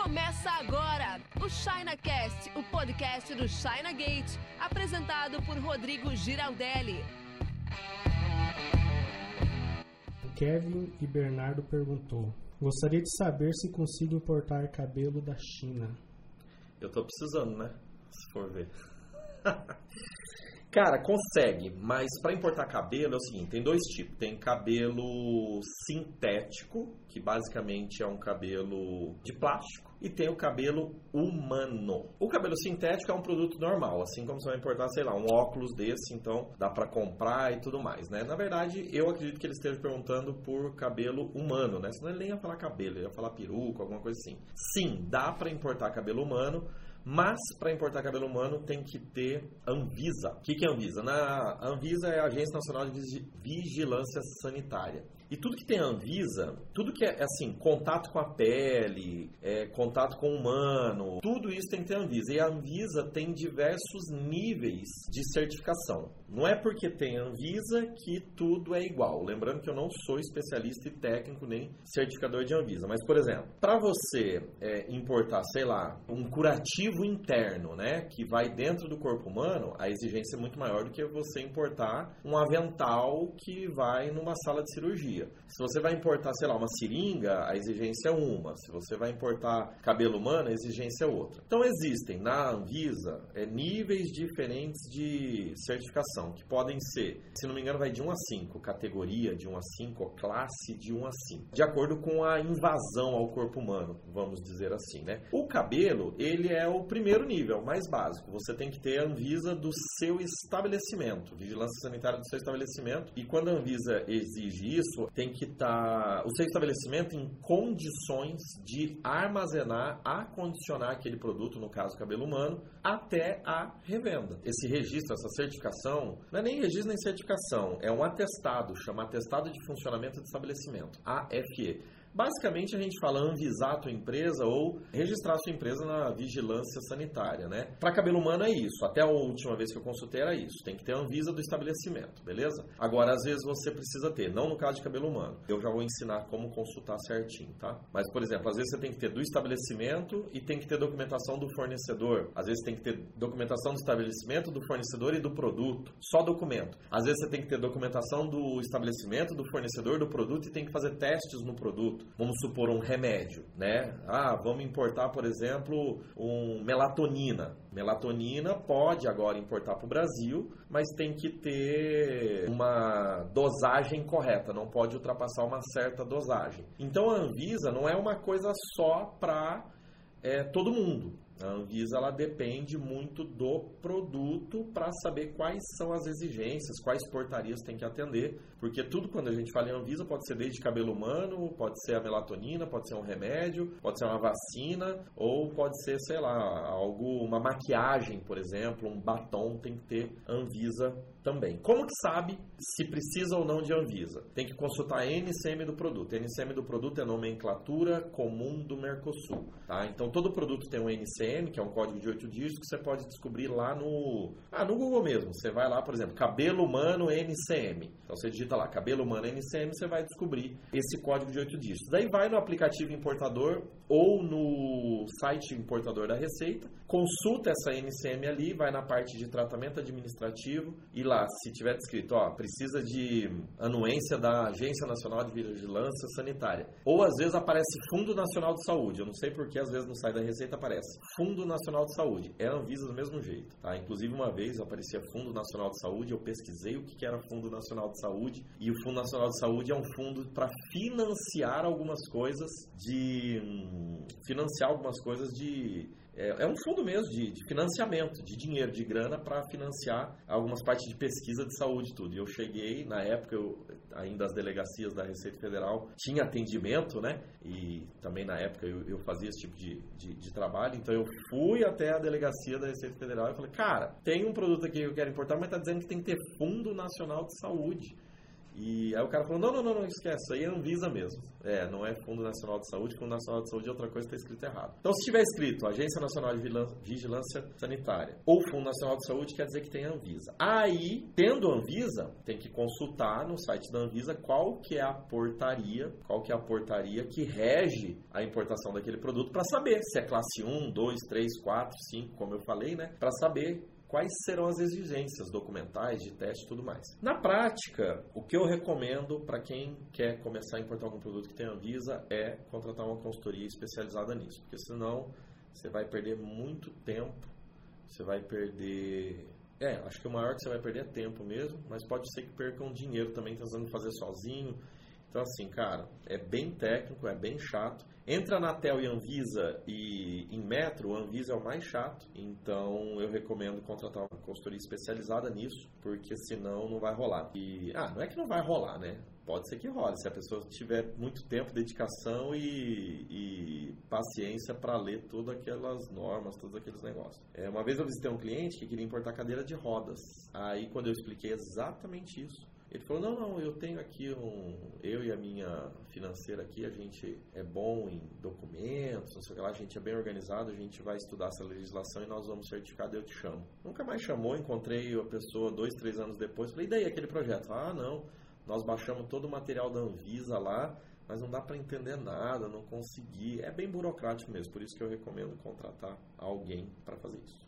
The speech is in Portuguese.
Começa agora o ChinaCast, o podcast do China Gate, apresentado por Rodrigo Giraldelli. Kevin e Bernardo perguntou: Gostaria de saber se consigo importar cabelo da China. Eu tô precisando, né? Se for ver. Cara, consegue, mas para importar cabelo é o seguinte: tem dois tipos. Tem cabelo sintético, que basicamente é um cabelo de plástico, e tem o cabelo humano. O cabelo sintético é um produto normal, assim como você vai importar, sei lá, um óculos desse, então dá para comprar e tudo mais, né? Na verdade, eu acredito que ele esteja perguntando por cabelo humano, né? Senão ele nem ia falar cabelo, ele ia falar peruca, alguma coisa assim. Sim, dá para importar cabelo humano mas para importar cabelo humano tem que ter Anvisa. O que, que é Anvisa? Na Anvisa é a Agência Nacional de Vigilância Sanitária. E tudo que tem Anvisa, tudo que é assim, contato com a pele, é, contato com o humano, tudo isso tem que ter Anvisa. E a Anvisa tem diversos níveis de certificação. Não é porque tem Anvisa que tudo é igual. Lembrando que eu não sou especialista e técnico nem certificador de Anvisa. Mas, por exemplo, para você é, importar, sei lá, um curativo interno, né, que vai dentro do corpo humano, a exigência é muito maior do que você importar um avental que vai numa sala de cirurgia dia. Se você vai importar, sei lá, uma seringa, a exigência é uma. Se você vai importar cabelo humano, a exigência é outra. Então existem na Anvisa é, níveis diferentes de certificação, que podem ser, se não me engano, vai de 1 a 5, categoria de 1 a 5, ou classe de 1 a 5, de acordo com a invasão ao corpo humano, vamos dizer assim, né? O cabelo, ele é o primeiro nível, mais básico. Você tem que ter a Anvisa do seu estabelecimento, vigilância sanitária do seu estabelecimento, e quando a Anvisa exige isso, tem que estar tá, o seu estabelecimento em condições de armazenar, acondicionar aquele produto, no caso cabelo humano, até a revenda. Esse registro, essa certificação, não é nem registro nem certificação, é um atestado, chama atestado de funcionamento de estabelecimento, AFE. Basicamente, a gente fala anvisar a tua empresa ou registrar a sua empresa na vigilância sanitária, né? Para cabelo humano é isso. Até a última vez que eu consultei era isso. Tem que ter a Anvisa do estabelecimento, beleza? Agora, às vezes você precisa ter, não no caso de cabelo humano. Eu já vou ensinar como consultar certinho, tá? Mas, por exemplo, às vezes você tem que ter do estabelecimento e tem que ter documentação do fornecedor. Às vezes tem que ter documentação do estabelecimento, do fornecedor e do produto. Só documento. Às vezes você tem que ter documentação do estabelecimento, do fornecedor, do produto e tem que fazer testes no produto produto. Vamos supor um remédio, né? Ah, vamos importar, por exemplo, um melatonina. Melatonina pode agora importar para o Brasil, mas tem que ter uma dosagem correta, não pode ultrapassar uma certa dosagem. Então a Anvisa não é uma coisa só para é, todo mundo. A Anvisa ela depende muito do produto para saber quais são as exigências, quais portarias tem que atender, porque tudo quando a gente fala em Anvisa pode ser desde cabelo humano, pode ser a melatonina, pode ser um remédio, pode ser uma vacina ou pode ser, sei lá, algo, uma maquiagem, por exemplo, um batom tem que ter Anvisa também. Como que sabe se precisa ou não de Anvisa? Tem que consultar a NCM do produto. A NCM do produto é nomenclatura comum do Mercosul, tá? Então todo produto tem um NCM NCM, que é um código de 8 dígitos, que você pode descobrir lá no, ah, no Google mesmo. Você vai lá, por exemplo, cabelo humano NCM. Então você digita lá cabelo humano NCM, você vai descobrir esse código de 8 dígitos. Daí vai no aplicativo importador ou no site importador da Receita, consulta essa NCM ali, vai na parte de tratamento administrativo e lá, se tiver descrito, ó, precisa de anuência da Agência Nacional de Vigilância Sanitária. Ou às vezes aparece Fundo Nacional de Saúde. Eu não sei porque às vezes no site da Receita aparece Fundo Nacional de Saúde. É a Anvisa do mesmo jeito. Tá? Inclusive, uma vez aparecia Fundo Nacional de Saúde, eu pesquisei o que era Fundo Nacional de Saúde, e o Fundo Nacional de Saúde é um fundo para financiar algumas coisas de. Hum, financiar algumas coisas de é, é um fundo mesmo de, de, financiamento, de dinheiro, de grana para financiar algumas partes de pesquisa de saúde tudo. E eu cheguei, na época, eu, ainda as delegacias da Receita Federal tinha atendimento, né? E também na época eu, eu fazia esse tipo de, de, de, trabalho. Então eu fui até a delegacia da Receita Federal e falei, cara, tem um produto aqui que eu quero importar, mas está dizendo que tem que ter Fundo Nacional de Saúde. E aí o cara falou, não, não, não, não esquece, aí é Anvisa mesmo. É, não é Fundo Nacional de Saúde, Fundo Nacional de Saúde é outra coisa que está escrito errado. Então, se tiver escrito Agência Nacional de Vigilância Sanitária ou Fundo Nacional de Saúde, quer dizer que tem Anvisa. Aí, tendo Anvisa, tem que consultar no site da Anvisa qual que é a portaria, qual que é a portaria que rege a importação daquele produto para saber se é classe 1, 2, 3, 4, 5, como eu falei, né? Para saber quais serão as exigências documentais, de teste e tudo mais. Na prática, o que eu recomendo para quem quer começar a importar algum produto que tenha Anvisa é contratar uma consultoria especializada nisso, porque senão você vai perder muito tempo, você vai perder. É, acho que o maior que você vai perder é tempo mesmo, mas pode ser que perca um dinheiro também tentando fazer sozinho. Então, assim, cara, é bem técnico, é bem chato. Entra na TEL e Anvisa e em Metro, o Anvisa é o mais chato. Então, eu recomendo contratar uma consultoria especializada nisso, porque senão não vai rolar. E, ah, não é que não vai rolar, né? Pode ser que role, se a pessoa tiver muito tempo, dedicação e, e paciência para ler todas aquelas normas, todos aqueles negócios. É, uma vez eu visitei um cliente que queria importar cadeira de rodas. Aí, quando eu expliquei exatamente isso, ele falou, não, não, eu tenho aqui um. Eu e a minha financeira aqui, a gente é bom em documentos, não sei o que lá, a gente é bem organizado, a gente vai estudar essa legislação e nós vamos certificar, eu te chamo. Nunca mais chamou, encontrei a pessoa dois, três anos depois, falei, e daí aquele projeto? Ah, não, nós baixamos todo o material da Anvisa lá, mas não dá para entender nada, não consegui. É bem burocrático mesmo, por isso que eu recomendo contratar alguém para fazer isso.